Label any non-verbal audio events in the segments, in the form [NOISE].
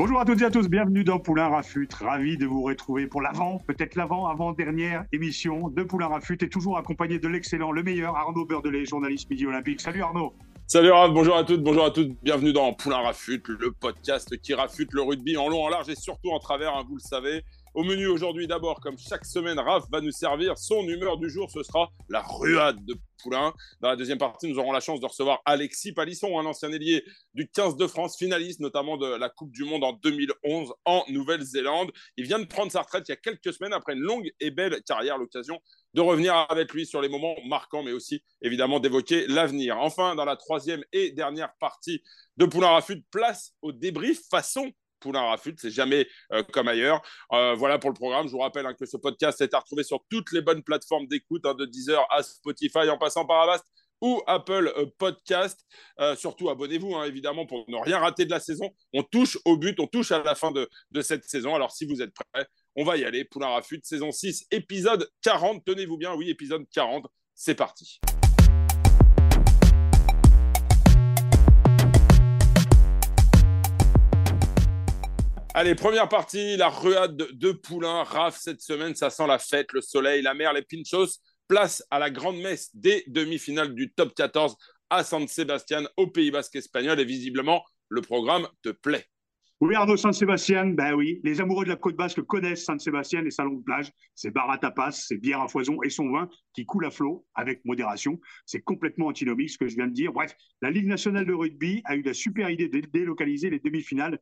Bonjour à toutes et à tous, bienvenue dans Poulain Rafut. Ravi de vous retrouver pour l'avant, peut-être l'avant, avant-dernière émission de Poulain Rafut et toujours accompagné de l'excellent, le meilleur Arnaud Beurdelet, journaliste Midi Olympique. Salut Arnaud. Salut Raph, bonjour à toutes, bonjour à toutes, bienvenue dans Poulain Rafut, le podcast qui rafute le rugby en long, en large et surtout en travers, hein, vous le savez. Au menu aujourd'hui, d'abord, comme chaque semaine, Raph va nous servir son humeur du jour. Ce sera la ruade de Poulain. Dans la deuxième partie, nous aurons la chance de recevoir Alexis Palisson, un ancien ailier du 15 de France, finaliste notamment de la Coupe du Monde en 2011 en Nouvelle-Zélande. Il vient de prendre sa retraite il y a quelques semaines après une longue et belle carrière. L'occasion de revenir avec lui sur les moments marquants, mais aussi évidemment d'évoquer l'avenir. Enfin, dans la troisième et dernière partie de Poulain Rafut, place au débrief façon Poulain Rafut, c'est jamais euh, comme ailleurs. Euh, voilà pour le programme. Je vous rappelle hein, que ce podcast est à retrouver sur toutes les bonnes plateformes d'écoute, hein, de Deezer à Spotify, en passant par Avast ou Apple euh, Podcast. surtout, abonnez-vous, hein, évidemment, pour ne rien rater de la saison. On touche au but, on touche à la fin de, de cette saison. Alors, si vous êtes prêts, on va y aller. Poulain Rafut, saison 6, épisode 40. Tenez-vous bien, oui, épisode 40. C'est parti. Allez, première partie, la ruade de, Poulain. Raph, cette semaine, ça sent la fête, le soleil, la mer, les pinchos. Place à la grande messe des demi-finales du top 14 à San Sebastian, au Pays Basque espagnol. Et visiblement, le programme te plaît. Oui, Arnaud San Sébastien, ben oui, les amoureux de la côte basque connaissent San Sébastien et sa longue plage. C'est bar à tapas, c'est bière à foison et son vin qui coule à flot avec modération. C'est complètement antinomique ce que je viens de dire. Bref, la Ligue nationale de rugby a eu la super idée de délocaliser les demi-finales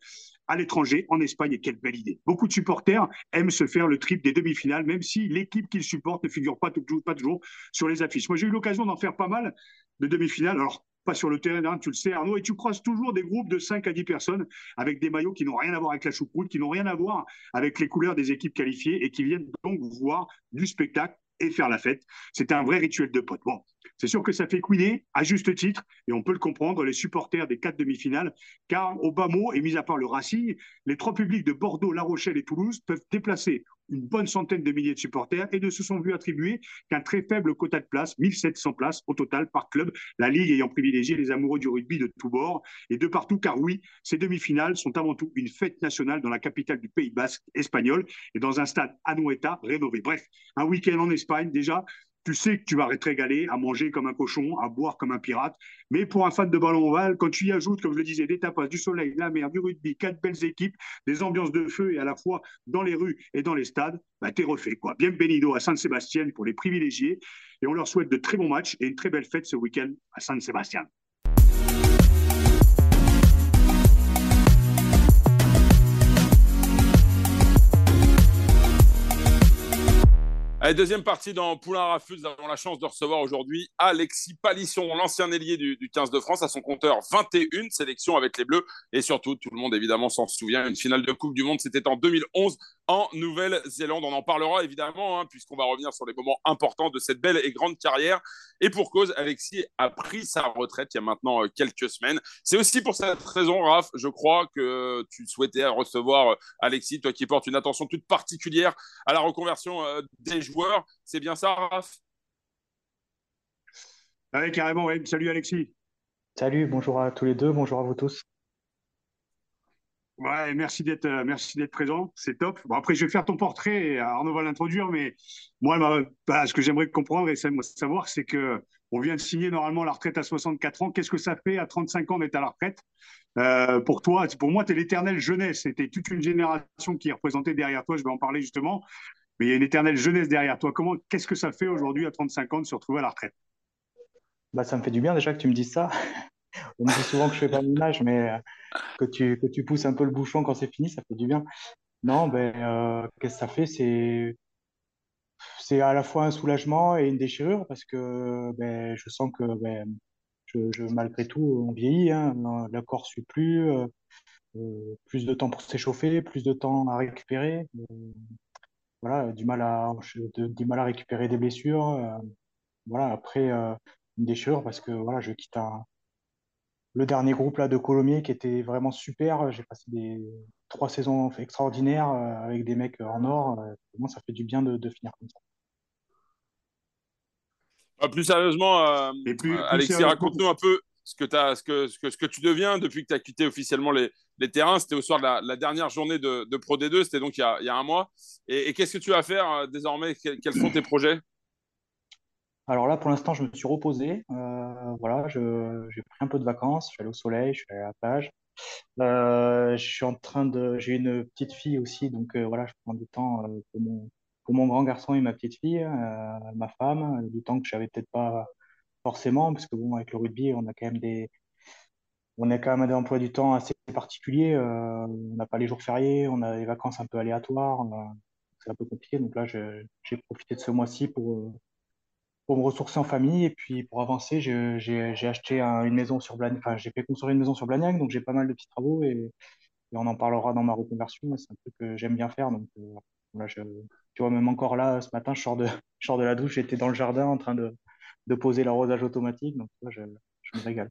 à l'étranger, en Espagne, et quelle belle idée. Beaucoup de supporters aiment se faire le trip des demi-finales, même si l'équipe qu'ils supportent ne figure pas, pas toujours sur les affiches. Moi, j'ai eu l'occasion d'en faire pas mal de demi-finales. Alors, sur le terrain, hein, tu le sais Arnaud, et tu croises toujours des groupes de 5 à 10 personnes avec des maillots qui n'ont rien à voir avec la choucroute, qui n'ont rien à voir avec les couleurs des équipes qualifiées et qui viennent donc voir du spectacle et faire la fête. C'est un vrai rituel de potes. Bon, c'est sûr que ça fait couiner, à juste titre, et on peut le comprendre, les supporters des quatre demi-finales, car au bas mot, et mis à part le Racing, les trois publics de Bordeaux, La Rochelle et Toulouse peuvent déplacer une bonne centaine de milliers de supporters et ne se sont vus attribuer qu'un très faible quota de places, 1700 places au total par club, la Ligue ayant privilégié les amoureux du rugby de tous bords et de partout, car oui, ces demi-finales sont avant tout une fête nationale dans la capitale du Pays basque espagnol et dans un stade Anoeta rénové. Bref, un week-end en Espagne déjà, tu sais que tu vas te régaler à manger comme un cochon, à boire comme un pirate. Mais pour un fan de ballon ovale, quand tu y ajoutes, comme je le disais, des tapas, du soleil, de la mer, du rugby, quatre belles équipes, des ambiances de feu et à la fois dans les rues et dans les stades, bah, t'es refait. Quoi. Bienvenido à San Sébastien pour les privilégiés. Et on leur souhaite de très bons matchs et une très belle fête ce week-end à San Allez, deuxième partie dans Poulain Rafut, nous avons la chance de recevoir aujourd'hui Alexis Palisson, l'ancien ailier du, du, 15 de France, à son compteur 21 sélections avec les Bleus. Et surtout, tout le monde évidemment s'en souvient, une finale de Coupe du Monde, c'était en 2011 en Nouvelle-Zélande. On en parlera évidemment, hein, puisqu'on va revenir sur les moments importants de cette belle et grande carrière. Et pour cause, Alexis a pris sa retraite il y a maintenant euh, quelques semaines. C'est aussi pour cette raison, Raph, je crois que tu souhaitais recevoir euh, Alexis, toi qui portes une attention toute particulière à la reconversion euh, des joueurs. C'est bien ça, Raph? Oui, carrément, oui. Salut Alexis. Salut, bonjour à tous les deux, bonjour à vous tous. Ouais, merci d'être euh, merci d'être présent, c'est top. Bon après je vais faire ton portrait, Arnaud va l'introduire, mais moi bah, ce que j'aimerais comprendre et savoir c'est que on vient de signer normalement la retraite à 64 ans. Qu'est-ce que ça fait à 35 ans d'être à la retraite? Euh, Pour toi, pour moi, tu es l'éternelle jeunesse. C'était toute une génération qui est représentée derrière toi. Je vais en parler justement. Mais il y a une éternelle jeunesse derrière toi. Comment, qu'est-ce que ça fait aujourd'hui à 35 ans de se retrouver à la retraite? Bah, Ça me fait du bien déjà que tu me dises ça. On me dit souvent que je fais pas l'image, mais euh, que tu, que tu pousses un peu le bouchon quand c'est fini, ça fait du bien. Non, ben, euh, qu'est-ce que ça fait? C'est à la fois un soulagement et une déchirure parce que ben, je sens que ben, je, malgré tout, on vieillit, hein, le corps suit plus, euh, plus de temps pour s'échauffer, plus de temps à récupérer, voilà, du mal à, du mal à récupérer des blessures, voilà, après une déchirure parce que voilà, je quitte un, le dernier groupe là de Colomiers qui était vraiment super. J'ai passé des trois saisons extraordinaires euh, avec des mecs en or. Euh, moi, ça fait du bien de, finir comme ça. Plus sérieusement, euh, Alexis, raconte-nous un peu ce que, as, ce, que, ce, que, ce que tu deviens depuis que tu as quitté officiellement les, les terrains. C'était au soir de la, dernière journée de, de Pro D2, c'était donc il y, a, il y, a, un mois. Et, qu'est-ce que tu vas faire désormais? Quels sont tes projets? Alors là, pour l'instant, je me suis reposé. Euh, voilà, j'ai pris un peu de vacances. Je suis allé au soleil, je suis allé à la plage. Euh, je suis en train de. J'ai une petite fille aussi, donc euh, voilà, je prends du temps pour mon, grand garçon et ma petite fille, ma femme, du temps que je n'avais peut-être pas forcément, parce que bon, avec le rugby, on a quand même des, on a quand même des emplois du temps assez particuliers. on n'a pas les jours fériés, on a les vacances un peu aléatoires. C'est un peu compliqué. Donc là, j'ai profité de ce mois-ci pour pour me ressourcer en famille. Et puis pour avancer, j'ai acheté une maison sur Blagnac, j'ai fait construire une maison sur Blagnac, donc j'ai pas mal de petits travaux et, on en parlera dans ma reconversion. C'est un truc que j'aime bien faire. Donc euh, je, tu vois, même encore là, ce matin, je sors de, je de la douche, j'étais dans le jardin en train de, de poser l'arrosage automatique. Donc je, je, me régale.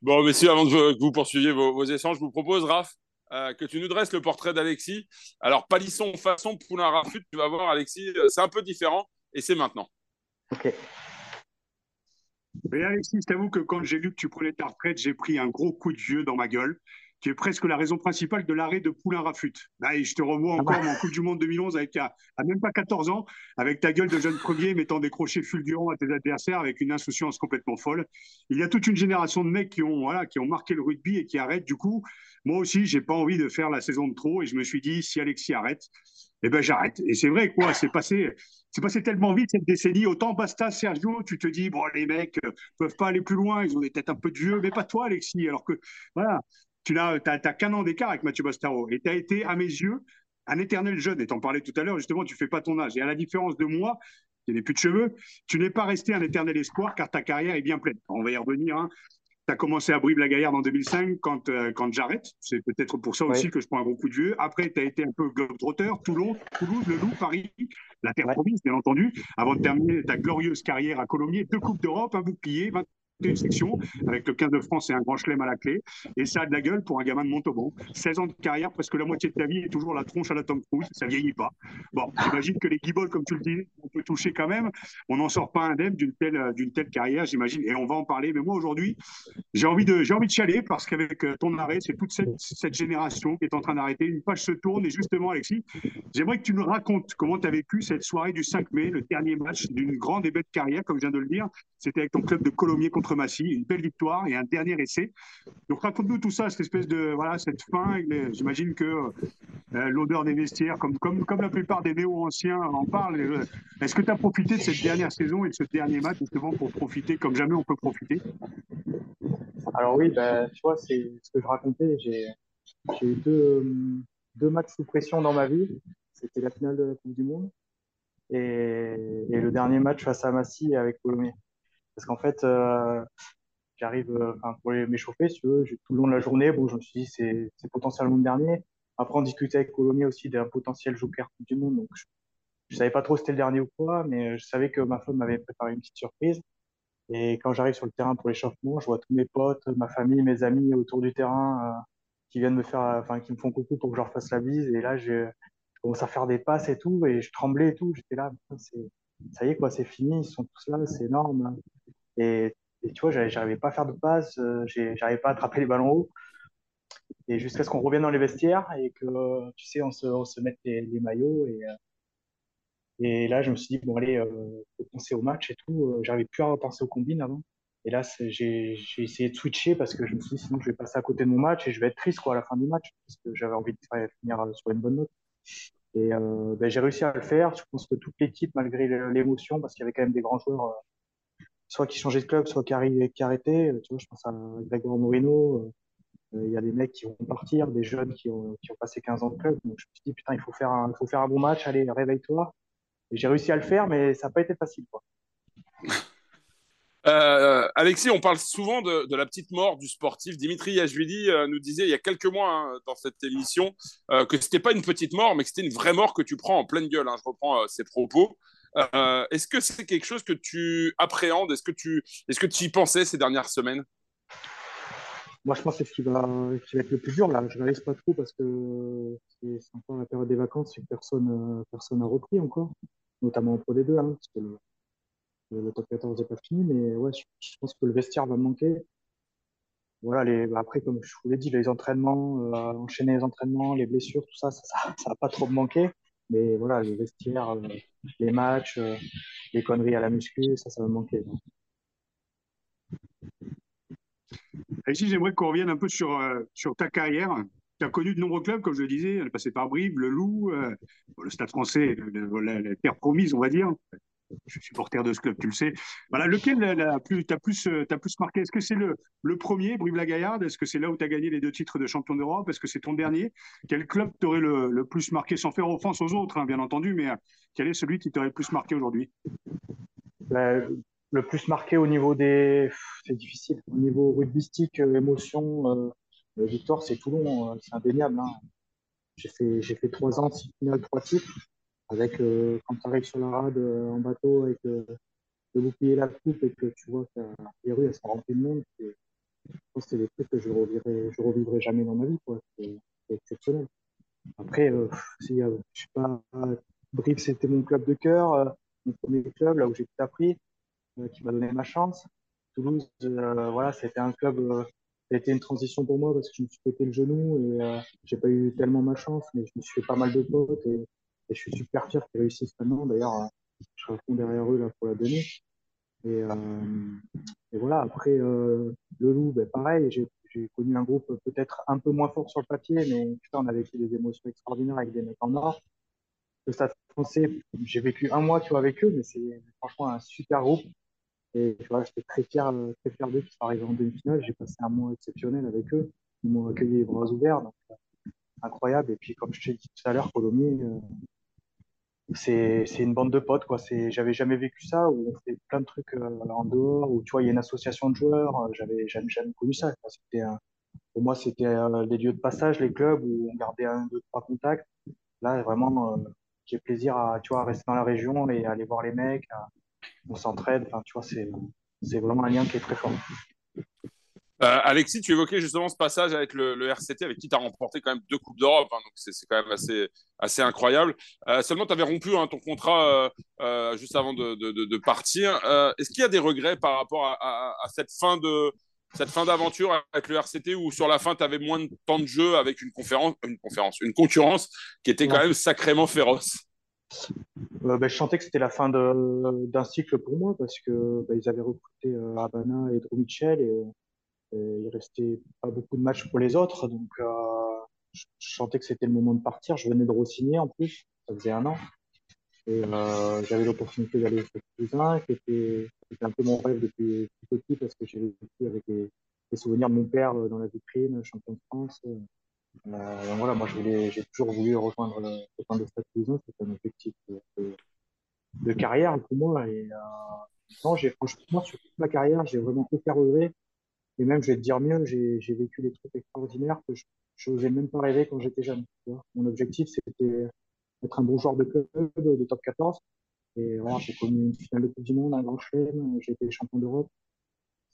Bon, messieurs, avant que vous poursuiviez vos, vos échanges, je vous propose, Raph, euh, que tu nous dresses le portrait d'Alexis. Alors, palisson façon poulain rafut, tu vas voir, Alexis, euh, c'est un peu différent et c'est maintenant. Ok. Mais Alexis, je t'avoue que quand j'ai lu que tu prenais ta retraite, j'ai pris un gros coup de vieux dans ma gueule, qui est presque la raison principale de l'arrêt de Poulain Rafut. Bah, je te revois ah encore en Coupe du Monde 2011 avec à, même pas 14 ans, avec ta gueule de jeune premier, mettant des crochets fulgurants à tes adversaires avec une insouciance complètement folle. Il y a toute une génération de mecs qui ont, voilà, qui ont marqué le rugby et qui arrêtent. Du coup, moi aussi, j'ai pas envie de faire la saison de trop et je me suis dit, si Alexis arrête, eh ben j'arrête. Et c'est vrai, quoi, c'est passé, c'est passé tellement vite cette décennie. Autant Basta, Sergio, tu te dis, bon, les mecs euh, peuvent pas aller plus loin, ils ont des têtes un peu de vieux, mais pas toi, Alexis. Alors que, voilà, tu n'as qu'un an d'écart avec Mathieu Bastaro. Et tu as été, à mes yeux, un éternel jeune. Et t'en parlais tout à l'heure, justement, tu fais pas ton âge. Et à la différence de moi, qui n'ai plus de cheveux, tu n'es pas resté un éternel espoir car ta carrière est bien pleine. On va y revenir. Hein. Tu as commencé à Brive-la-Gaillarde en 2005 quand, euh, quand j'arrête. C'est peut-être pour ça aussi que je prends un gros coup de vieux. Après, tu as été un peu globe-trotteur, Toulon, Toulouse, Le Loup, Paris, la terre province, bien entendu, avant de terminer ta glorieuse carrière à Colomiers. Deux Coupes d'Europe, un bouclier, une section avec le 15 de France et un grand chelem à la clé. Et ça a de la gueule pour un gamin de Montauban. 16 ans de carrière, presque la moitié de ta vie est toujours la tronche à la Tom Cruise. Ça vieillit pas. Bon, j'imagine que les guibolles, comme tu le dis, on peut toucher quand même. On n'en sort pas indemne d'une telle, d'une telle carrière, j'imagine. Et on va en parler. Mais moi, aujourd'hui, j'ai envie de, j'ai envie de chialer parce qu'avec euh, ton arrêt, c'est toute cette, cette, génération qui est en train d'arrêter. Une page se tourne. Et justement, Alexis, j'aimerais que tu nous racontes comment tu as vécu cette soirée du 5 mai, le dernier match d'une grande et belle carrière, comme je viens de le dire. C'était avec ton club de Colomiers contre Massy, une belle victoire et un dernier essai. Donc raconte-nous tout ça, cette espèce de voilà cette fin. J'imagine que euh, l'odeur des vestiaires, comme, comme, comme la plupart des néo-anciens en parlent. Est-ce que tu as profité de cette dernière saison et de ce dernier match justement pour profiter comme jamais on peut profiter? Alors oui, bah, tu vois, c'est ce que je racontais. J'ai eu deux, deux matchs sous pression dans ma vie. C'était la finale de la Coupe du Monde et, et, le dernier match face à Massy avec Colomiers. Parce qu'en fait, euh, j'arrive euh, pour m'échauffer, si tu veux, tout le long de la journée, bon, je me suis dit, c'est, potentiellement le dernier. Après, on discutait avec Colomiers aussi d'un potentiel joker du monde. Donc, je, ne savais pas trop si c'était le dernier ou quoi, mais je savais que ma femme m'avait préparé une petite surprise. Et quand j'arrive sur le terrain pour l'échauffement, je vois tous mes potes, ma famille, mes amis autour du terrain euh, qui viennent me faire, enfin, qui me font coucou pour que je leur fasse la bise. Et là, je, je commence à faire des passes et tout, et je tremblais et tout. J'étais là, c'est, ça y est, quoi, c'est fini, ils sont tous là, c'est énorme. Et, tu vois, j'arrivais pas à faire de passe, euh, j'arrivais pas à attraper les ballons hauts. Et jusqu'à ce qu'on revienne dans les vestiaires et que, tu sais, on se, on se mette les, maillots. Et, euh, et là, je me suis dit, bon, allez, euh, faut penser au match et tout. Euh, j'arrivais plus à penser aux combines avant. Et là, j'ai essayé de switcher parce que je me suis dit, sinon, je vais passer à côté de mon match et je vais être triste quoi, à la fin du match parce que j'avais envie de finir sur une bonne note. Et ben, j'ai réussi à le faire. Je pense que toute l'équipe, malgré l'émotion, parce qu'il y avait quand même des grands joueurs soit qui changeaient de club, soit qui, arrêtaient. Euh, tu vois, je pense à Grégoire Moreno. Euh, il y a des mecs qui vont partir, des jeunes qui ont, qui ont passé 15 ans de club. Donc je me suis dit, putain, il faut faire un, faut faire un bon match, allez, réveille-toi. j'ai réussi à le faire, mais ça n'a pas été facile. Quoi. Euh, Alexis, on parle souvent de, la petite mort du sportif. Dimitri Yachvili euh, nous disait il y a quelques mois hein, dans cette émission euh, que c'était pas une petite mort, mais que c'était une vraie mort que tu prends en pleine gueule. Hein. je reprends ses propos. est-ce que c'est quelque chose que tu appréhendes? Est-ce que tu est-ce que tu y pensais ces dernières semaines? Moi, je pense que c'est ce qui va, être le plus dur. Là, je réalise pas trop parce que c'est encore la période des vacances et personne n'a repris encore, notamment entre les deux. Hein, top 14 n'est pas fini, mais ouais, je, pense que le vestiaire va manquer. Voilà, bah, après, comme je vous l'ai dit, les entraînements, euh, enchaîner les entraînements, les blessures, tout ça, ça, va pas trop manquer. Mais voilà, le vestiaire, euh, les matchs, euh, les conneries à la muscu, ça, ça va manquer. Ici, j'aimerais qu'on revienne un peu sur, sur ta carrière. Tu as connu de nombreux clubs, comme je le disais, elle est passée par Brive, le Loup, le Stade français, la terre promise, on va dire je suis supporter de ce club, tu le sais. Voilà, lequel t'a plus, euh, plus marqué? Est-ce que c'est le, premier, Brive-la-Gaillarde Est-ce que c'est là où tu as gagné les deux titres de champion d'Europe? Est-ce que c'est ton dernier? Quel club t'aurait le, plus marqué, sans faire offense aux autres, hein, bien entendu, mais euh, quel est celui qui t'aurait le plus marqué aujourd'hui? Ben, Le plus marqué au niveau des. C'est difficile. Au niveau rugbystique, euh, émotion, victoire, c'est Toulon, c'est indéniable. Hein. J'ai fait, fait trois ans, six finales, trois titres avec euh, quand tu arrives sur la rade euh, en bateau avec euh, le bouclier la coupe et que tu vois que les rues elles sont remplies de monde, c'est des trucs que je revivrai, revivrai jamais dans ma vie. C'est exceptionnel. Après, si, je sais pas, Brive, c'était mon club de cœur, mon premier club, là où j'ai tout appris, qui m'a donné ma chance. Toulouse, voilà, c'était un club, ça a été une transition pour moi parce que je me suis pété le genou et j'ai pas eu tellement ma chance, mais je me suis fait pas mal de potes et je suis super fier qu'ils réussissent maintenant. D'ailleurs, euh, je suis à fond derrière eux là, pour la donner. Et, euh, et voilà, après, euh, le loup, ben, pareil, j'ai connu un groupe peut-être un peu moins fort sur le papier, mais putain, on a vécu des émotions extraordinaires avec des mecs en or. Le Stade français, j'ai vécu un mois tu avec eux, mais c'est franchement un super groupe. Et tu vois, j'étais très fier, très fier d'eux qui sont arrivés en demi-finale. J'ai passé un mois exceptionnel avec eux. Ils m'ont accueilli les bras ouverts. Donc, incroyable. Et puis, comme je t'ai dit tout à l'heure, Colomiers, c'est une bande de potes quoi. C'est j'avais jamais vécu ça où on fait plein de trucs euh, en dehors où tu vois il y a une association de joueurs euh, j'avais jamais jamais connu ça pour moi c'était euh, des lieux de passage les clubs où on gardait un deux trois contacts. Là vraiment j'ai plaisir à tu vois rester dans la région et aller voir les mecs on s'entraide. Tu vois c'est c'est vraiment un lien qui est très fort euh, Alexis, tu évoquais justement ce passage avec le, RCT, avec qui tu as remporté quand même deux Coupes d'Europe, hein, donc c'est quand même assez, assez incroyable. Euh, seulement, tu avais rompu hein, ton contrat euh, juste avant de, de, partir. Est-ce qu'il y a des regrets par rapport à, cette fin de cette fin d'aventure avec le RCT où sur la fin tu avais moins de temps de jeu avec une conférence, une conférence, une concurrence qui était quand même sacrément féroce? Ben, je sentais que c'était la fin d'un cycle pour moi parce que ben, ils avaient recruté Habana et Drew Mitchell et il restait pas beaucoup de matchs pour les autres, donc euh, je, sentais que c'était le moment de partir. Je venais de re-signer en plus, ça faisait un an. Euh, j'avais l'opportunité d'aller au Cousin, qui était, un peu mon rêve depuis tout petit parce que j'ai vécu avec les, souvenirs de mon père euh, dans la vitrine, champion de France. Voilà, moi j'ai toujours voulu rejoindre, rejoindre le Stade Toulousain, c'était un objectif de, carrière pour moi. Et euh, franchement sur toute ma carrière, j'ai vraiment aucun regret. Et même, je vais te dire mieux, j'ai vécu des trucs extraordinaires que je n'osais même pas rêver quand j'étais jeune. Mon objectif, c'était être un bon joueur de club, de top 14. Et voilà, j'ai connu une finale de Coupe du Monde, un grand chelem, j'ai été champion d'Europe.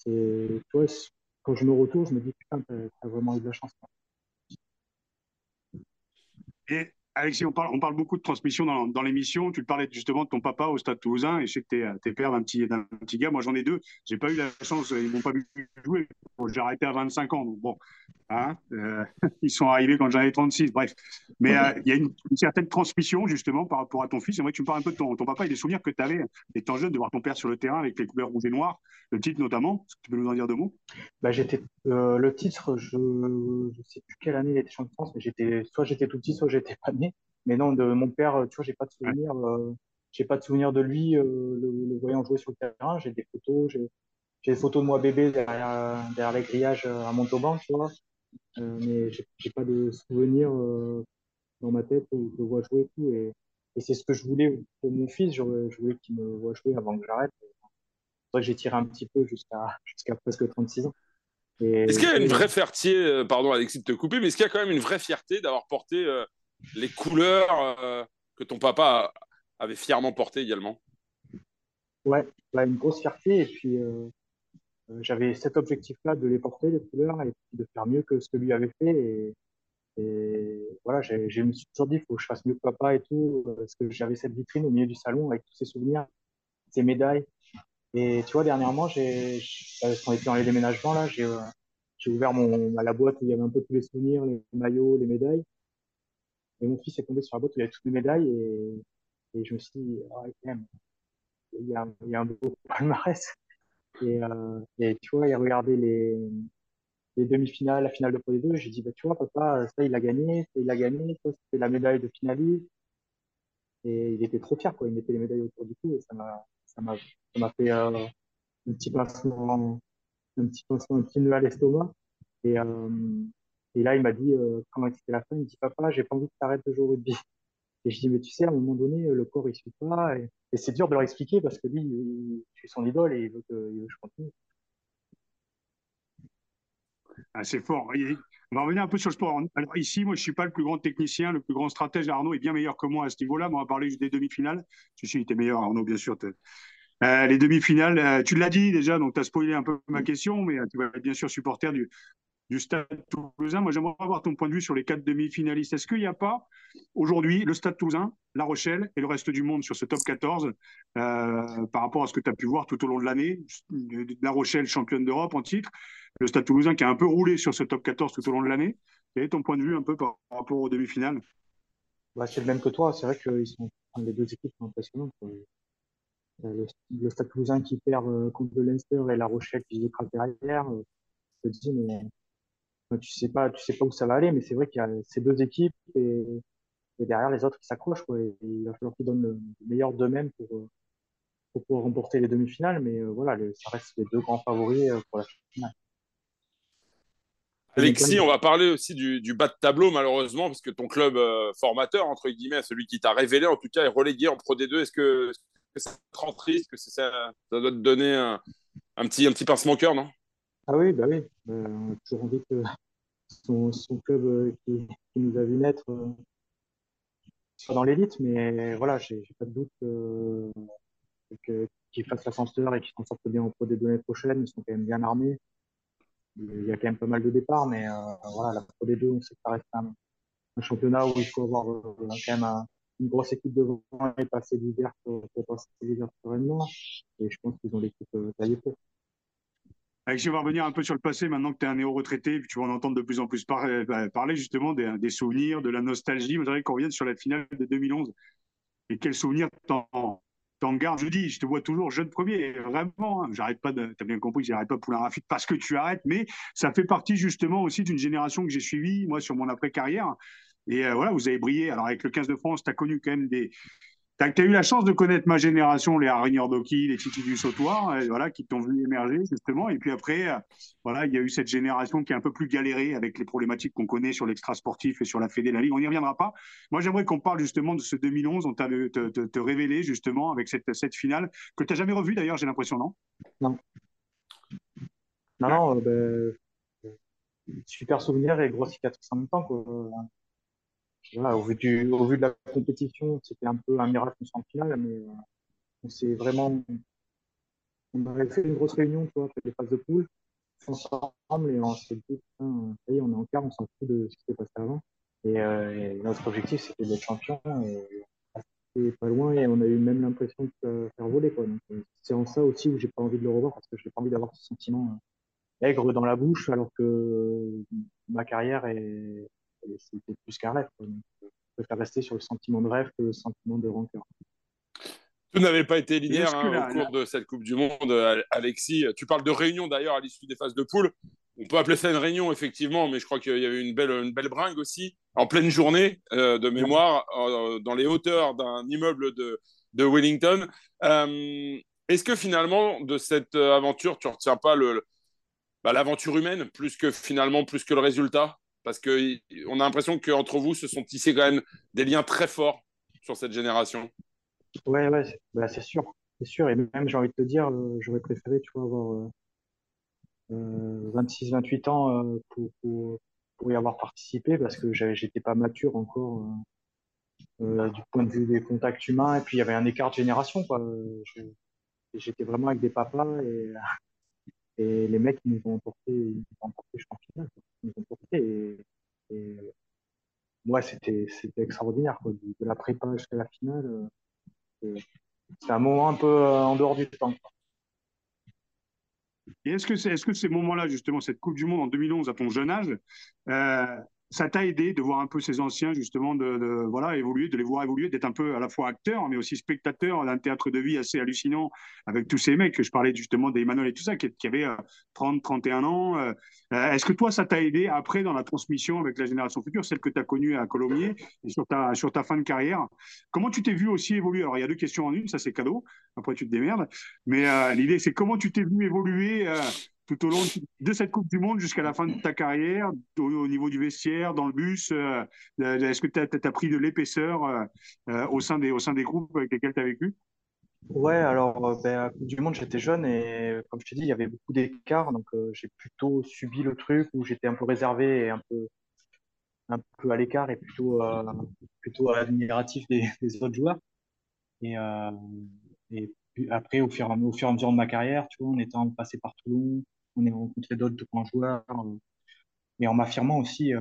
Quand je me retourne, je me dis, putain, t'as as vraiment eu de la chance. Et Alexis, on parle, on parle beaucoup de transmission dans, l'émission. Tu parlais justement de ton papa au Stade Toulousain et je sais que tu es, père d'un petit, petit gars. Moi, j'en ai deux. J'ai pas eu la chance, ils m'ont pas vu jouer. j'ai arrêté à 25 ans. Bon, hein, euh, [LAUGHS] ils sont arrivés quand j'avais 36. Bref. Mais euh, il y a une, certaine transmission justement par rapport à ton fils. J'aimerais que tu me parles un peu de ton, ton papa et des souvenirs que tu avais étant jeune de voir ton père sur le terrain avec les couleurs rouges et noires, le titre notamment. Est-ce que tu peux nous en dire deux mots? Bah, j'étais, euh, Le titre, je ne sais plus quelle année il était champion de France, mais j'étais, soit j'étais tout petit, soit j'étais pas né. Mais non, de mon père, tu vois, j'ai pas de souvenir. Euh, j'ai pas de souvenir de lui euh, le, voyant jouer sur le terrain. J'ai des photos, j'ai des photos de moi bébé derrière, derrière les grillages euh, à Montauban, tu vois. mais j'ai pas de souvenir dans ma tête où je le vois jouer et tout. Et et c'est ce que je voulais pour mon fils. Je, voulais qu'il me voit jouer avant que j'arrête. C'est ça que j'ai tiré un petit peu jusqu'à jusqu'à presque 36 ans. Est-ce qu'il y a une vraie fierté, euh, pardon Alexis de te couper, mais est-ce qu'il y a quand même une vraie fierté d'avoir porté euh, les couleurs euh, que ton papa avait fièrement portées également Ouais, bah, une grosse fierté. Et puis, j'avais cet objectif-là de les porter, les couleurs, et de faire mieux que ce que lui avait fait. Et, voilà, je me suis toujours dit, il faut que je fasse mieux que papa et tout, parce que j'avais cette vitrine au milieu du salon avec tous ces souvenirs, ces médailles. Et tu vois, dernièrement, j'ai, parce qu'on était dans les déménagements, là, j'ai, ouvert la boîte où il y avait un peu tous les souvenirs, les maillots, les médailles. Et mon fils est tombé sur la boîte où il y avait toutes les médailles et, je me suis dit, ah, il y a, un beau [LAUGHS] palmarès. Et, euh, et tu vois, il a regardé les, les demi-finales, la finale de Pro D2. J'ai dit, bah, tu vois, papa, ça, il a gagné, ça, il a gagné, ça, c'était la médaille de finaliste. Et il était trop fier, quoi. Il mettait les médailles autour du cou et ça m'a, fait euh, un petit pincement, un petit pincement, un petit à l'estomac. Euh, et là, il m'a dit, euh, quand c'était la fin, il me dit, papa, j'ai pas envie que tu arrêtes de jouer au rugby. Et je dis, mais tu sais, à un moment donné, le corps, il suit pas. Et, et c'est dur de leur expliquer parce que lui, je suis son idole et il veut que, il veut que je continue. Ah, c'est fort. On va revenir un peu sur le sport. Alors ici, moi, je suis pas le plus grand technicien, le plus grand stratège. Arnaud est bien meilleur que moi à ce niveau-là. on va parler des demi-finales. Je suis, il était meilleur, Arnaud, bien sûr. Euh, les demi-finales, euh, tu l'as dit déjà, donc tu as spoilé un peu ma question, mais euh, tu vas être bien sûr supporter du, du Stade toulousain. Moi, j'aimerais avoir ton point de vue sur les quatre demi-finalistes. Est-ce qu'il n'y a pas aujourd'hui le Stade toulousain, La Rochelle et le reste du monde sur ce top 14 par rapport à ce que tu as pu voir tout au long de l'année La Rochelle, championne d'Europe en titre, le Stade toulousain qui a un peu roulé sur ce top 14 tout au long de l'année. Quel est ton point de vue un peu par rapport aux demi-finales? Bah, C'est le même que toi. C'est vrai que les deux équipes sont impressionnantes. Le, le, Stade toulousain qui perd euh, contre le Leinster et La Rochelle qui se derrière. Euh, tu sais pas, tu sais pas où ça va aller, mais c'est vrai qu'il y a ces deux équipes et, derrière les autres qui s'accrochent. Il va falloir qu'ils donnent le meilleur d'eux-mêmes pour, euh, pour remporter les demi-finales, mais voilà, ça reste les deux grands favoris pour la finale. Alexis, on va parler aussi du, bas de tableau, malheureusement, parce que ton club euh, formateur, entre guillemets, celui qui t'a révélé, en tout cas, est relégué en Pro D2. Est-ce que, ça te rend triste que ça, ça, doit te donner un, petit, un petit pincement au cœur, non? Ah oui, bah oui. Euh, on a toujours envie que son, club euh, qui, nous a vu naître soit dans l'élite, mais voilà, j'ai pas de doute qu'ils fassent l'ascenseur et qu'ils s'en sortent bien en Pro D2 l'année prochaine. Ils sont quand même bien armés il y a quand même pas mal de départs, mais euh, voilà, la Pro D2, on sait que ça reste un, championnat où il faut avoir euh, quand même une grosse équipe devant et passer l'hiver pour, passer l'hiver sereinement. Et je pense qu'ils ont l'équipe euh, taillée pour. Je vais revenir un peu sur le passé maintenant que tu es un néo-retraité, tu vas en entendre de plus en plus parler, parler justement des, souvenirs, de la nostalgie. Je voudrais qu'on revienne sur la finale de 2011. Et quels souvenirs t'en t'en garde. Je dis, je te vois toujours jeune premier, vraiment. Hein. j'arrête pas de, t'as bien compris, j'arrête pas Poulain Rafit parce que tu arrêtes, mais ça fait partie justement aussi d'une génération que j'ai suivie, moi, sur mon après-carrière. Et euh, voilà, vous avez brillé. Alors, avec le 15 de France, tu as connu quand même des, tu as, eu la chance de connaître ma génération, les Arignor Doki, les Titi du Sautoir, euh, voilà, qui t'ont vu émerger, justement. Et puis après, euh, voilà, il y a eu cette génération qui est un peu plus galérée avec les problématiques qu'on connaît sur l'extra sportif et sur la Fédé, la Ligue. On n'y reviendra pas. Moi, j'aimerais qu'on parle justement de ce 2011. On t'a te, te, révélé, justement, avec cette, cette finale, que tu n'as jamais revue, d'ailleurs, j'ai l'impression, non? Non. Non, non, euh, ben, super souvenir et grosse cicatrice en même temps. Quoi au, vu du, au vu de la compétition, c'était un peu un miracle en finale, mais euh, on s'est vraiment. On avait fait une grosse réunion, tu vois, les phases de poule, ensemble, et on s'est dit, ça y est, on est en quart, on s'en fout de ce qui s'est passé avant. Et, euh, notre objectif, c'était d'être champion, et c'était pas loin, et on a eu même l'impression de faire voler, quoi. Euh, c'est en ça aussi où j'ai pas envie de le revoir, parce que j'ai pas envie d'avoir ce sentiment aigre dans la bouche, alors que ma carrière est, c'était plus qu'un rêve. je préfère rester sur le sentiment de rêve que le sentiment de rancœur. Tout n'avait pas été linéaire hein, au cours de cette Coupe du Monde, Alexis. Tu parles de réunion d'ailleurs à l'issue des phases de poule. On peut appeler ça une réunion, effectivement, mais je crois qu'il y avait une belle, une belle bringue aussi, en pleine journée euh, de mémoire, euh, dans les hauteurs d'un immeuble de, de Wellington. Euh, est-ce que finalement, de cette aventure, tu ne retiens pas bah, l'aventure humaine, plus que finalement, plus que le résultat? Parce qu'on a l'impression qu'entre vous, se sont tissés quand même des liens très forts. sur cette génération. Ouais, ouais, bah, c'est sûr. C'est sûr. Et même, j'ai envie de te dire, j'aurais préféré, avoir 26, 28 ans pour, y avoir participé parce que j'étais pas mature encore euh, du point de vue des contacts humains. Et puis, il y avait un écart de génération. J'étais vraiment avec des papas et, et les mecs, ils nous ont emporté, ils nous ont emporté je pense, Ils nous ont emporté et, et moi, c'était extraordinaire. De, la prépa jusqu'à la finale, euh, c'est un moment un peu euh, en dehors du temps. Et est-ce que, c'est, est-ce que ces moments-là, justement, cette Coupe du Monde en 2011, à ton jeune âge, euh, ça t'a aidé de voir un peu ces anciens justement de, voilà évoluer, de les voir évoluer, d'être un peu à la fois acteur mais aussi spectateur d'un théâtre de vie assez hallucinant avec tous ces mecs je parlais justement d'Emmanuel et tout ça qui, qui avaient 30, euh, 31 ans. Euh, euh, est-ce que toi ça t'a aidé après dans la transmission avec la génération future, celle que tu as connue à Colomiers et sur ta sur ta fin de carrière? Comment tu t'es vu aussi évoluer? Alors il y a deux questions en une, ça c'est cadeau. Après tu te démerdes. Mais l'idée c'est comment tu t'es vu évoluer tout au long de cette Coupe du Monde jusqu'à la fin de ta carrière, au, niveau du vestiaire, dans le bus euh, euh, Est-ce que tu as, pris de l'épaisseur euh, au, sein des, au sein des groupes avec lesquels tu as vécu? Ouais, alors ben, à la Coupe du Monde, j'étais jeune et comme je t'ai dit, il y avait beaucoup d'écarts. Donc j'ai plutôt subi le truc où j'étais un peu réservé et un peu, un peu à l'écart et plutôt, plutôt admiratif [LAUGHS] des, autres joueurs. Et, et après, au fur, au fur et à mesure de ma carrière, tu vois, en étant passé par Toulon, on a rencontré d'autres grands joueurs, euh, et en m'affirmant aussi, euh,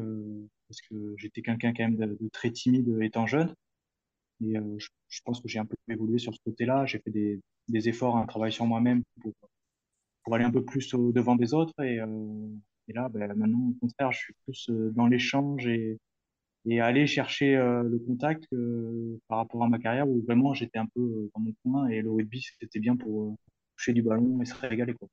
parce que j'étais quelqu'un quand même de, très timide étant jeune. Et euh, je, pense que j'ai un peu évolué sur ce côté-là. J'ai fait des, des, efforts, un travail sur moi-même pour, pour aller un peu plus au devant des autres. Et, et là, ben, maintenant, au contraire, je suis plus dans l'échange et, et aller chercher le contact par rapport à ma carrière où vraiment j'étais un peu dans mon coin et le rugby c'était bien pour toucher du ballon et se régaler quoi.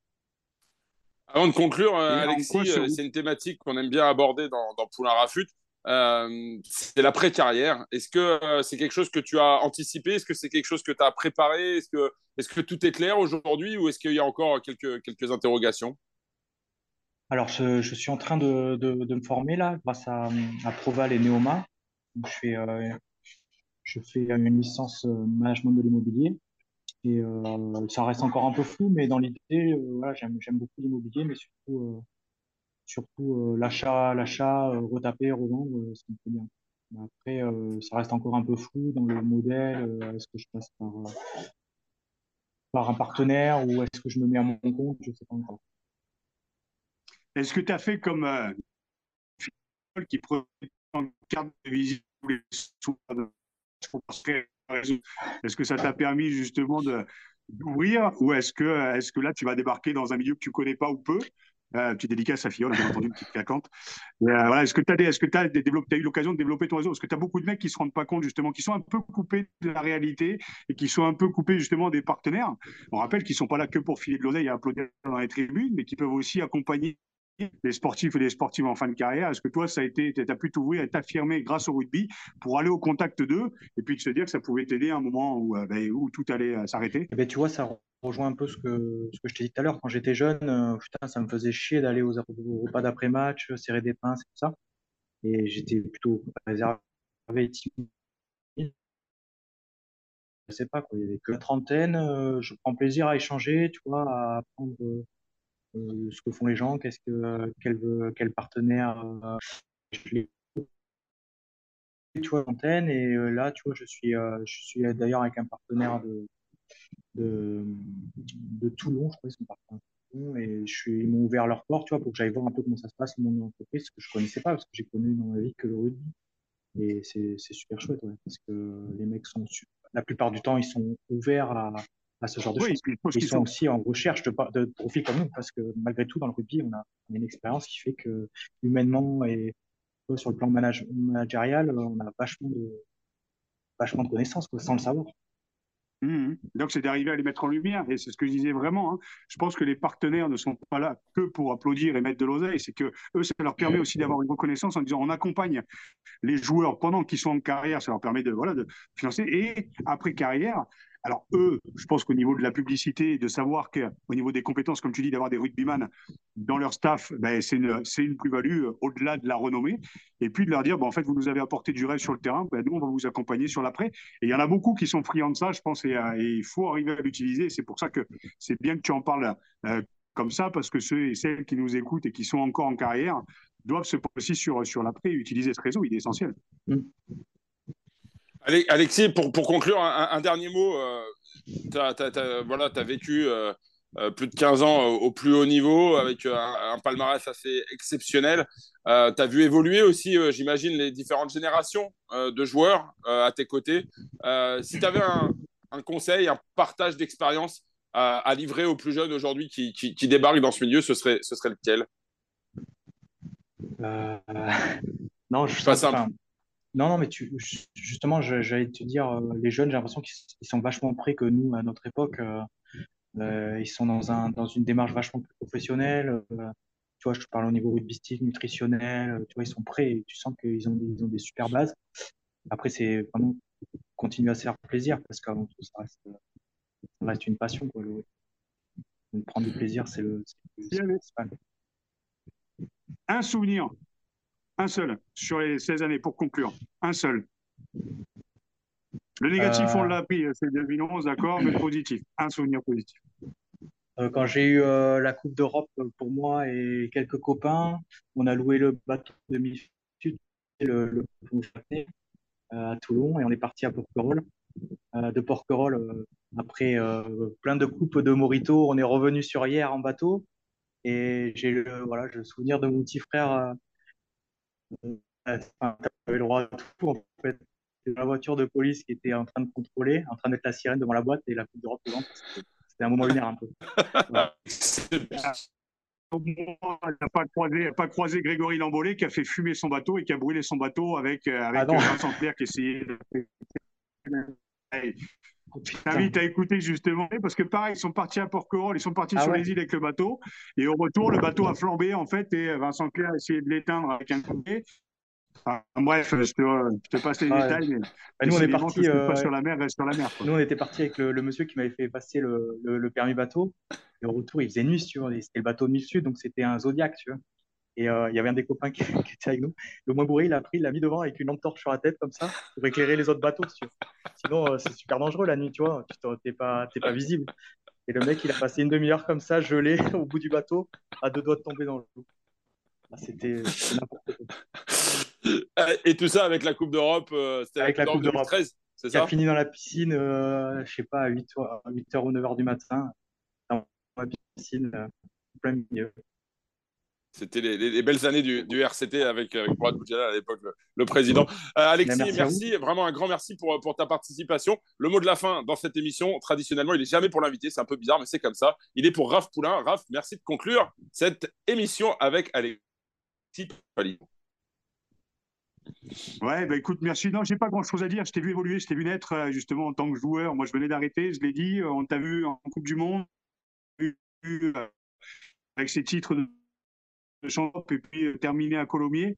Avant de conclure, euh, Alexis, euh, c'est une thématique qu'on aime bien aborder dans, dans Poulain Rafut. Euh, c'est l'après-carrière. Est-ce que c'est quelque chose que tu as anticipé? Est-ce que c'est quelque chose que tu as préparé? Est-ce que, est que tout est clair aujourd'hui ou est-ce qu'il y a encore quelques, quelques interrogations? Alors, je, je, suis en train de, de, de, me former là, grâce à, à Proval et Neoma. je fais, je fais une licence management de l'immobilier. Et euh, ça reste encore un peu flou, mais dans l'idée, euh, voilà, j'aime, beaucoup l'immobilier, mais surtout, euh, surtout l'achat, l'achat, retaper, revendre, ça me fait bien. Après, ça reste encore un peu flou dans le modèle. est-ce que je passe par, par un partenaire ou est-ce que je me mets à mon compte Je ne sais pas encore. Est-ce que tu as fait comme qui prenait en carte de visite les sous est-ce que ça t'a permis justement d'ouvrir ou est-ce que, est que là, tu vas débarquer dans un milieu que tu connais pas ou peu? Euh, tu dédicaces à Fillon, bien entendu, petite claquante. Euh, voilà, est-ce que tu as, as, as, eu l'occasion de développer ton réseau? Est-ce que tu as beaucoup de mecs qui se rendent pas compte, justement, qui sont un peu coupés de la réalité et qui sont un peu coupés, justement, des partenaires? On rappelle qu'ils sont pas là que pour filer de l'oseille et applaudir dans les tribunes, mais qui peuvent aussi accompagner les sportifs et les sportives en fin de carrière. Est-ce que toi, ça a été, tu as pu t'ouvrir et t'affirmer grâce au rugby pour aller au contact d'eux et puis de se dire que ça pouvait t'aider à un moment où, euh, ben, tout allait euh, s'arrêter? Eh ben, Tu vois, ça rejoint un peu ce que, je t'ai dit tout à l'heure. Quand j'étais jeune, euh, putain, ça me faisait chier d'aller aux, repas d'après-match, serrer des pinces et tout ça. Et j'étais plutôt réservé, timide. Je sais pas, quoi. il n'y avait que la trentaine. je prends plaisir à échanger, tu vois, à apprendre euh, ce que font les gens, qu'est-ce que quel, quel partenaire euh, je tu vois antenne et euh, là tu vois je suis je suis d'ailleurs avec un partenaire de de, de Toulon je crois qu'ils sont Toulon. Et je suis ils m'ont ouvert leur porte tu vois pour que j'aille voir un peu comment ça se passe dans mon entreprise ce que je connaissais pas parce que j'ai connu dans ma vie que le rugby. Et c'est super chouette ouais, parce que les mecs sont la plupart du temps ils sont ouverts à à ce genre de choses. Ils sont aussi en recherche de, de profils comme nous, parce que malgré tout, dans le rugby, on a, une expérience qui fait que humainement et sur le plan managérial, on a vachement de, vachement de connaissances sans le savoir. Mmh, mmh. Donc, c'est d'arriver à les mettre en lumière. Et c'est ce que je disais vraiment. Hein. Je pense que les partenaires ne sont pas là que pour applaudir et mettre de l'oseille. C'est que eux, ça leur permet aussi d'avoir une reconnaissance en disant on accompagne les joueurs pendant qu'ils sont en carrière. Ça leur permet de, voilà, de financer. Et après carrière, Alors eux, je pense qu'au niveau de la publicité, de savoir qu'au niveau des compétences, comme tu dis, d'avoir des rugbyman dans leur staff, ben, c'est une, une plus-value euh, au-delà de la renommée. Et puis de leur dire, ben, en fait, vous nous avez apporté du rêve sur le terrain, ben, nous, on va vous accompagner sur l'après. Et il y en a beaucoup qui sont friands de ça, je pense, et, euh, il faut arriver à l'utiliser. C'est pour ça que c'est bien que tu en parles euh, comme ça, parce que ceux et celles qui nous écoutent et qui sont encore en carrière doivent se poser sur, sur l'après et utiliser ce réseau, il est essentiel. Mm. Alexis, pour, pour conclure, un, dernier mot. Euh, tu as, voilà, as vécu euh, euh, plus de 15 ans au, plus haut niveau avec un, palmarès assez exceptionnel. tu as vu évoluer aussi, j'imagine, les différentes générations de joueurs à tes côtés. si tu avais un, un, conseil, un partage d'expérience à, livrer aux plus jeunes aujourd'hui qui, qui, qui, débarquent dans ce milieu, ce serait, ce serait lequel? Non, je pas simple. Non, non, mais tu, justement, j'allais te dire, euh, les jeunes, j'ai l'impression qu'ils sont vachement prêts que nous, à notre époque. Euh, euh, ils sont dans, un, dans une démarche vachement plus professionnelle. tu vois, je te parle au niveau rugbystique, nutritionnel. Tu vois, ils sont prêts et tu sens qu'ils ont, ils ont des super bases. Après, c'est vraiment continuer à se faire plaisir parce qu'avant tout, ça reste, une passion. Quoi, prendre du plaisir, c'est le, principal. Un souvenir un seul sur les 16 années pour conclure. Un seul. Le négatif, on l'a pris, c'est 2011, d'accord, mais le positif. Un souvenir positif. Euh, quand j'ai eu euh, la Coupe d'Europe pour moi et quelques copains, on a loué le bateau de sud le, le euh, à Toulon, et on est parti à Porquerolles. de Porquerolles, après plein de coupes de Morito, on est revenu sur hier en bateau. Et j'ai le, voilà, le souvenir de mon petit frère le droit à tout, en fait. la voiture de police qui était en train de contrôler, en train d'être la sirène devant la boîte et la Coupe d'Europe devant. C'était un moment lunaire un peu. il [LAUGHS] n'a pas croisé, pas croisé Grégory Lambolé qui a fait fumer son bateau et qui a brûlé son bateau avec, euh, avec ah Vincent Clair qui essayait de. [LAUGHS] Je t'invite à écouter justement, parce que pareil, ils sont partis à Porquerolles, ils sont partis ah sur les îles avec le bateau, et au retour, le bateau a flambé en fait, et Vincent Clair a essayé de l'éteindre avec un collier. bref, je te, te, passe les détails. Mais bah, nous, on est parti euh... sur la mer, reste sur la mer. Nous, on était parti avec le, monsieur qui m'avait fait passer le, le, permis bateau. Et au retour, il faisait nuit, tu vois. C'était le bateau de sud, donc c'était un Zodiac, tu vois. Et euh, il y avait un des copains [LAUGHS] qui, était avec nous. Le moins bourré, il a pris, il l'a mis devant avec une lampe torche sur la tête comme ça pour éclairer les autres bateaux. Sinon, euh, c'est super dangereux la nuit, tu vois. Tu n'es pas, pas visible. Et le mec, il a passé une demi-heure comme ça, gelé [LAUGHS] au bout du bateau, à deux doigts de tomber dans l'eau. Ah, c'était n'importe quoi. Et tout ça avec la Coupe d'Europe, euh, c'était avec la Coupe d'Europe 2013, c'est ça a fini dans la piscine, je je sais pas, à 8h, 8h ou 9h du matin, dans la piscine, plein milieu. C'était les, belles années du, RCT avec, avec à l'époque, le, président. Euh, Alexis, merci, vraiment un grand merci pour, pour ta participation. Le mot de la fin dans cette émission, traditionnellement, il n'est jamais pour l'invité, c'est un peu bizarre, mais c'est comme ça. Il est pour Raph Poulain. Raph, merci de conclure cette émission avec Alexis Ouais, bah écoute, merci. Non, j'ai pas grand chose à dire. Je t'ai vu évoluer, je t'ai vu naître euh, justement en tant que joueur. Moi, je venais d'arrêter, je l'ai dit. On t'a vu en Coupe du Monde, euh, avec ces titres de champ et puis euh, terminer à Colomiers.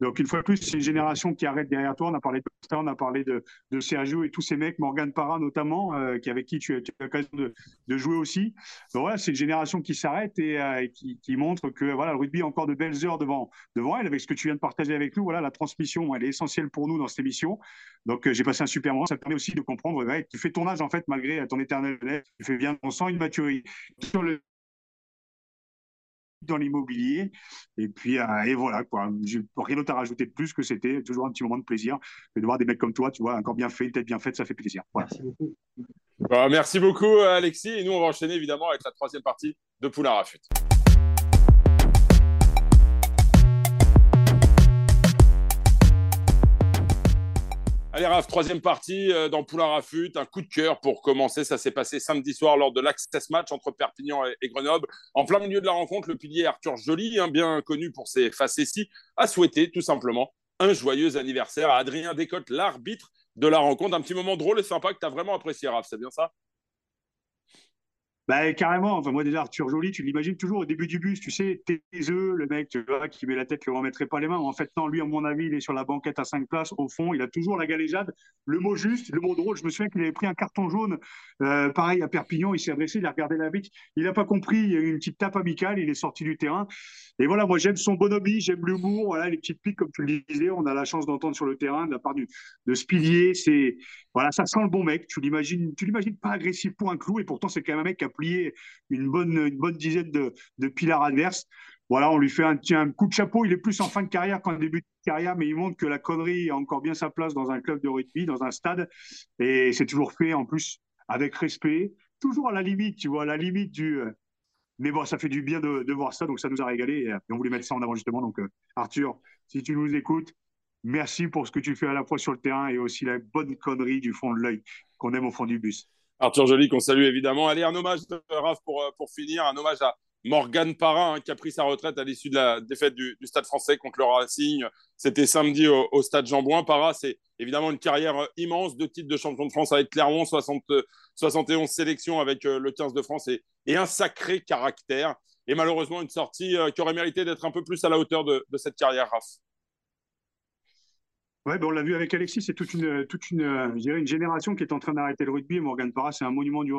Donc, une fois de plus, c'est une génération qui arrête derrière toi. On a parlé de on a parlé de, de Sergio et tous ces mecs, Morgan Parra notamment, euh, qui, avec qui tu, as eu l'occasion de, jouer aussi. Donc voilà, c'est une génération qui s'arrête et, euh, qui, montre que voilà, le rugby a encore de belles heures devant, devant elle. Avec ce que tu viens de partager avec nous, voilà, la transmission, elle est essentielle pour nous dans cette émission. Donc, j'ai passé un super moment. Ça permet aussi de comprendre, ouais, tu fais ton âge en fait, malgré ton éternel. Tu fais bien, on sent une maturité. Dans l'immobilier. Et puis, euh, et voilà, quoi. J'ai rien d'autre à rajouter de plus que c'était toujours un petit moment de plaisir. de voir des mecs comme toi, tu vois, encore bien fait, tête bien faite, ça fait plaisir. Merci beaucoup. Bah, merci beaucoup, Alexis. Et nous, on va enchaîner évidemment avec la troisième partie de Poulain Rafut. Allez, Raph, troisième partie euh, dans Poulain Rafut. Un coup de cœur pour commencer. Ça s'est passé samedi soir lors de l'Access Match entre Perpignan et, Grenoble. En plein milieu de la rencontre, le pilier Arthur Joly, hein, bien connu pour ses facéties, a souhaité tout simplement un joyeux anniversaire à Adrien Descotes, l'arbitre de la rencontre. Un petit moment drôle et sympa que tu as vraiment apprécié, Raph. C'est bien ça? Bah, carrément. Enfin, moi, déjà, Arthur Joly, tu l'imagines toujours au début du bus, tu sais, tes œufs, le mec, tu vois, qui met la tête, ne remettrait pas les mains. En fait, non, lui, à mon avis, il est sur la banquette à 5 places, au fond, il a toujours la galéjade. Le mot juste, le mot drôle, je me souviens qu'il avait pris un carton jaune, euh, pareil, à Perpignan, il s'est adressé, il a regardé la bite, il n'a pas compris, il y a eu une petite tape amicale, il est sorti du terrain. Et voilà, moi, j'aime son bonhomie, j'aime l'humour, voilà, les petites piques, comme tu le disais, on a la chance d'entendre sur le terrain de la part du, de Spilier, c'est, voilà, ça sent le bon mec, tu tu l'imagines pas agressif pour un clou, et pourtant, c'est quand même un mec qui a plié une bonne, une bonne dizaine de, de pilars adverses. Voilà, on lui fait un, un, coup de chapeau. Il est plus en fin de carrière qu'en début de carrière, mais il montre que la connerie a encore bien sa place dans un club de rugby, dans un stade. Et c'est toujours fait en plus avec respect, toujours à la limite, tu vois, à la limite du. Euh, mais bon, ça fait du bien de, de voir ça, donc ça nous a régalé et, on voulait mettre ça en avant justement. Donc, euh, Arthur, si tu nous écoutes, merci pour ce que tu fais à la fois sur le terrain et aussi la bonne connerie du fond de l'œil qu'on aime au fond du bus. Arthur Joly, qu'on salue évidemment. Allez, un hommage de Raph pour, euh, pour finir, un hommage à Morgan Parra, hein, qui a pris sa retraite à l'issue de la défaite du, Stade français contre le Racing. C'était samedi au, Stade Jean-Bouin. Parra, c'est évidemment une carrière euh, immense, deux titres de champion de France avec Clermont, 60, 71 sélections avec euh, le 15 de France et, et, un sacré caractère. Et malheureusement, une sortie qui aurait mérité d'être un peu plus à la hauteur de, de cette carrière, Raph. Ouais, ben on l'a vu avec Alexis, c'est toute une, toute une, génération qui est en train d'arrêter le rugby. Morgan Parra, c'est un monument du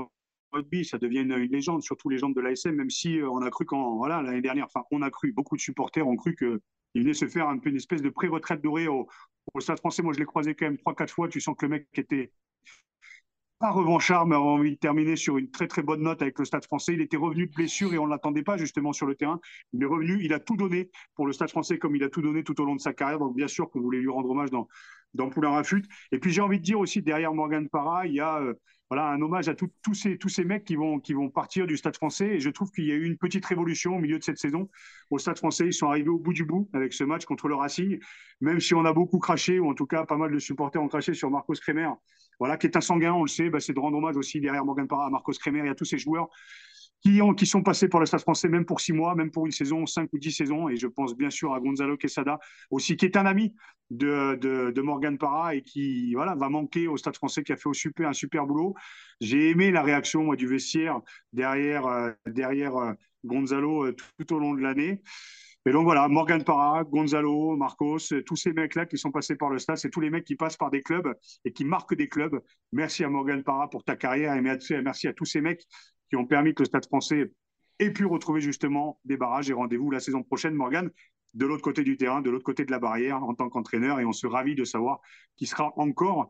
rugby, ça devient une, légende, surtout légende de l'ASM, même si euh, on a cru quand, voilà, l'année dernière, enfin, on a cru, beaucoup de supporters ont cru qu'il venait se faire un peu une espèce de pré-retraite dorée au, au Stade français. Moi, je l'ai croisé quand même trois, quatre fois. Tu sens que le mec était pas revanchard, mais a envie de terminer sur une très très bonne note avec le Stade français. Il était revenu de blessure et on ne l'attendait pas justement sur le terrain. Il est revenu, il a tout donné pour le Stade français comme il a tout donné tout au long de sa carrière. Donc bien sûr qu'on voulait lui rendre hommage dans, dans Poulain Rafut. Et puis j'ai envie de dire aussi derrière Morgan Parra, il y a euh, voilà, un hommage à tous ces, tous ces mecs qui vont, qui vont partir du Stade français. Et je trouve qu'il y a eu une petite révolution au milieu de cette saison. Au Stade français, ils sont arrivés au bout du bout avec ce match contre le Racing. Même si on a beaucoup craché, ou en tout cas pas mal de supporters ont craché sur Marcos Kremer, voilà, qui est un sanguin, on le sait, bah, c'est de rendre hommage aussi derrière Morgan Parra à Marcos Kremer et à tous ces joueurs qui, ont, qui sont passés pour le Stade français, même pour six mois, même pour une saison, cinq ou dix saisons. Et je pense bien sûr à Gonzalo Quesada aussi, qui est un ami de, de, Morgan Parra et qui voilà, va manquer au Stade français, qui a fait un super boulot. J'ai aimé la réaction moi, du vestiaire derrière, euh, derrière euh, Gonzalo euh, tout, au long de l'année. Et donc voilà, Morgan Parra, Gonzalo, Marcos, tous ces mecs-là qui sont passés par le stade, c'est tous les mecs qui passent par des clubs et qui marquent des clubs. Merci à Morgan Parra pour ta carrière et merci à tous ces mecs qui ont permis que le stade français ait pu retrouver justement des barrages et rendez-vous la saison prochaine, Morgan, de l'autre côté du terrain, de l'autre côté de la barrière en tant qu'entraîneur et on se ravit de savoir qu'il sera encore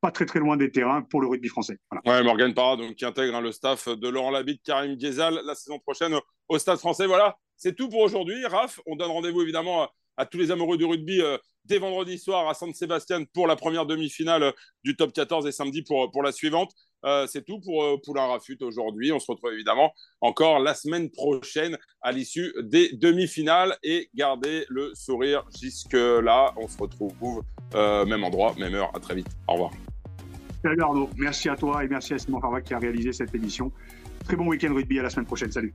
pas très très loin des terrains pour le rugby français. Voilà. Ouais, Morgan Parra, donc, qui intègre hein, le staff de Laurent Labitte, Karim Ghezal la saison prochaine au Stade français. Voilà, c'est tout pour aujourd'hui. Raph, on donne rendez-vous évidemment à, tous les amoureux du rugby euh, dès vendredi soir à San Sébastien pour la première demi-finale euh, du top 14 et samedi pour, pour la suivante. Euh, c'est tout pour Poulain Rafut aujourd'hui. On se retrouve évidemment encore la semaine prochaine à l'issue des demi-finales et gardez le sourire jusque-là. On se retrouve même endroit, même heure. À très vite. Au revoir. Salut Arnaud. Merci à toi et merci à Simon Farvac qui a réalisé cette émission. Très bon week-end rugby. À la semaine prochaine. Salut.